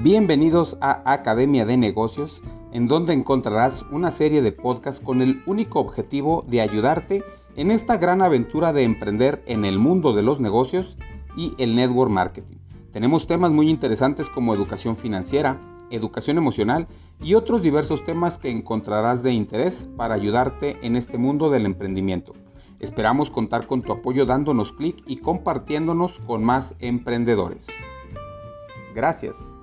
Bienvenidos a Academia de Negocios, en donde encontrarás una serie de podcasts con el único objetivo de ayudarte en esta gran aventura de emprender en el mundo de los negocios y el network marketing. Tenemos temas muy interesantes como educación financiera, educación emocional y otros diversos temas que encontrarás de interés para ayudarte en este mundo del emprendimiento. Esperamos contar con tu apoyo dándonos clic y compartiéndonos con más emprendedores. Gracias.